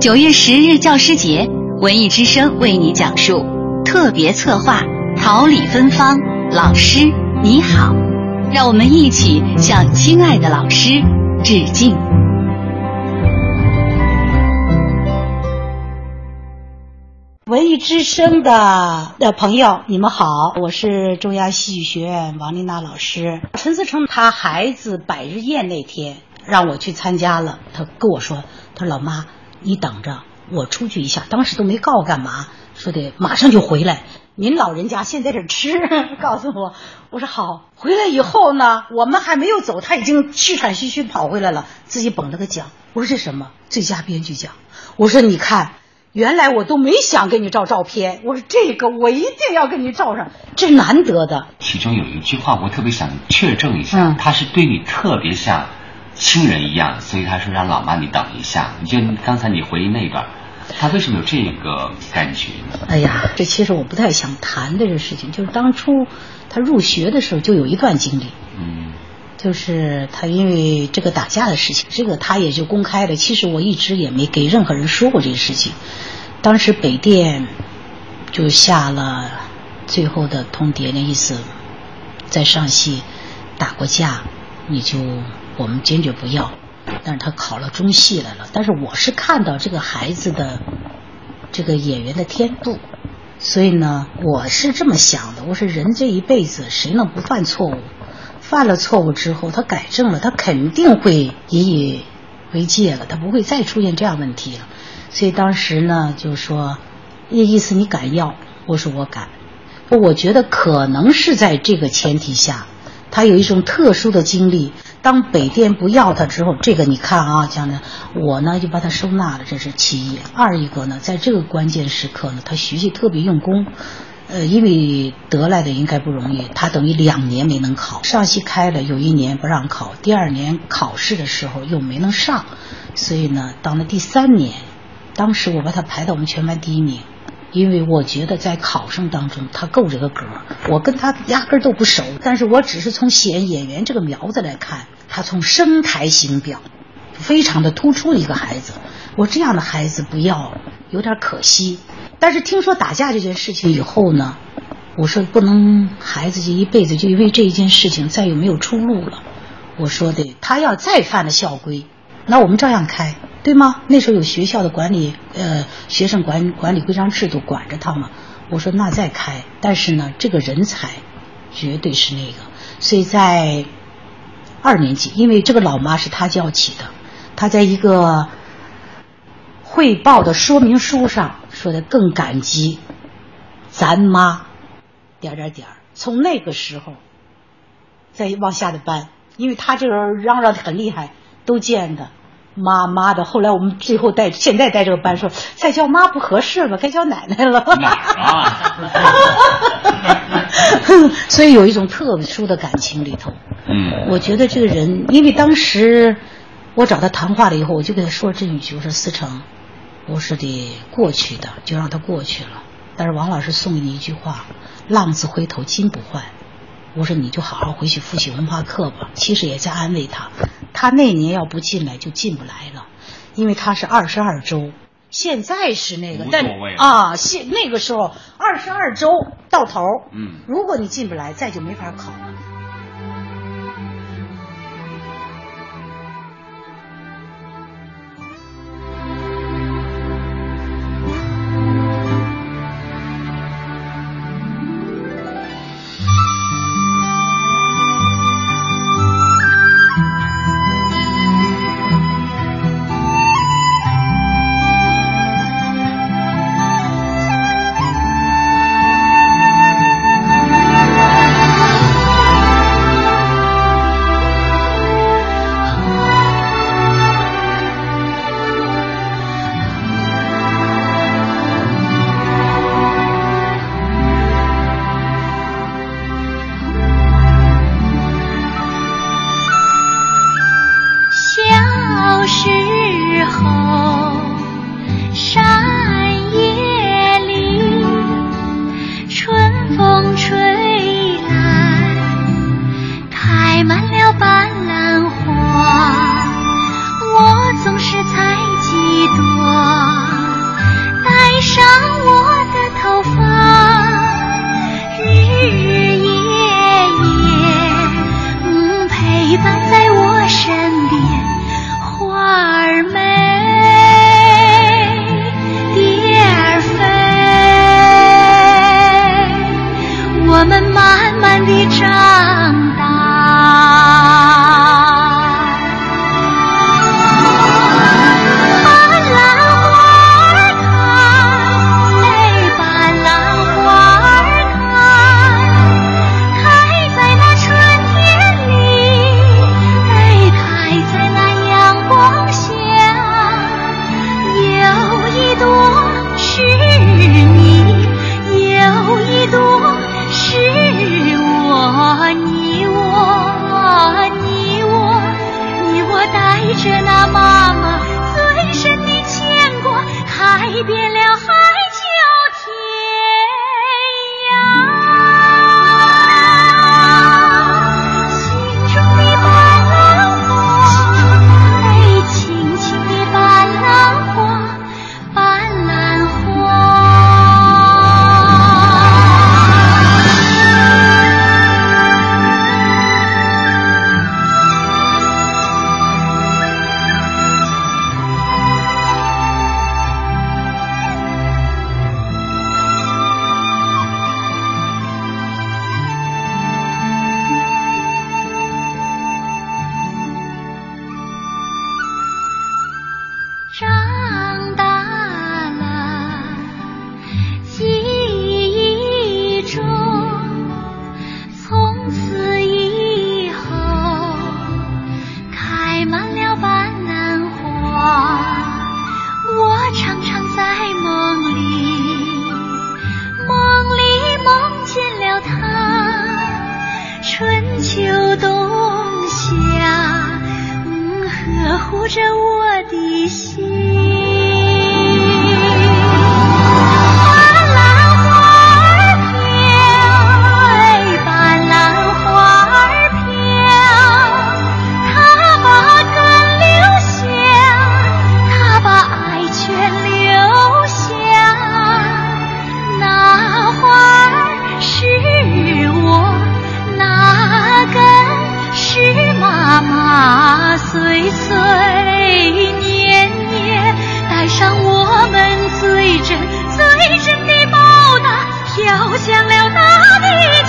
九月十日教师节，文艺之声为你讲述特别策划《桃李芬芳》，老师你好，让我们一起向亲爱的老师致敬。文艺之声的的朋友，你们好，我是中央戏剧学院王丽娜老师。陈思成他孩子百日宴那天让我去参加了，他跟我说：“他说老妈，你等着，我出去一下。”当时都没告干嘛，说得马上就回来。您老人家现在这吃，告诉我，我说好。回来以后呢，我们还没有走，他已经气喘吁吁跑回来了，自己捧了个奖。我说这什么？最佳编剧奖。我说你看。原来我都没想给你照照片，我说这个我一定要给你照上，这是难得的。其中有一句话我特别想确证一下，他是对你特别像亲人一样，所以他说让老妈你等一下。你就刚才你回忆那段，他为什么有这个感觉呢？哎呀，这其实我不太想谈的这事情，就是当初他入学的时候就有一段经历。嗯。就是他因为这个打架的事情，这个他也就公开了。其实我一直也没给任何人说过这个事情。当时北电就下了最后的通牒，那意思在上戏打过架，你就我们坚决不要。但是他考了中戏来了。但是我是看到这个孩子的这个演员的天赋，所以呢，我是这么想的。我说人这一辈子谁能不犯错误？犯了错误之后，他改正了，他肯定会引以为戒了，他不会再出现这样问题了。所以当时呢，就说，意意思你敢要？我说我敢。我觉得可能是在这个前提下，他有一种特殊的经历。当北电不要他之后，这个你看啊，讲的我呢就把他收纳了，这是其一。二一个呢，在这个关键时刻呢，他学习特别用功。呃，因为得来的应该不容易，他等于两年没能考。上戏开了，有一年不让考，第二年考试的时候又没能上，所以呢，到了第三年，当时我把他排到我们全班第一名，因为我觉得在考生当中他够这个格。我跟他压根都不熟，但是我只是从选演员这个苗子来看，他从声台形表，非常的突出一个孩子。我这样的孩子不要，有点可惜。但是听说打架这件事情以后呢，我说不能孩子这一辈子就因为这一件事情再也没有出路了。我说的他要再犯了校规，那我们照样开，对吗？那时候有学校的管理，呃，学生管管理规章制度管着他嘛。我说那再开，但是呢，这个人才绝对是那个。所以在二年级，因为这个老妈是他叫起的，他在一个汇报的说明书上。说的更感激，咱妈，点点点从那个时候，再往下的班，因为他这个嚷嚷的很厉害，都见的妈妈的。后来我们最后带现在带这个班，说再叫妈不合适了，该叫奶奶了。所以有一种特殊的感情里头。嗯。我觉得这个人，因为当时我找他谈话了以后，我就跟他说这一句，我说思成。我说的过去的就让他过去了，但是王老师送给你一句话：“浪子回头金不换。”我说你就好好回去复习文化课吧。其实也在安慰他，他那年要不进来就进不来了，因为他是二十二周，现在是那个，但啊，现那个时候二十二周到头，嗯，如果你进不来，再就没法考了。上响了大地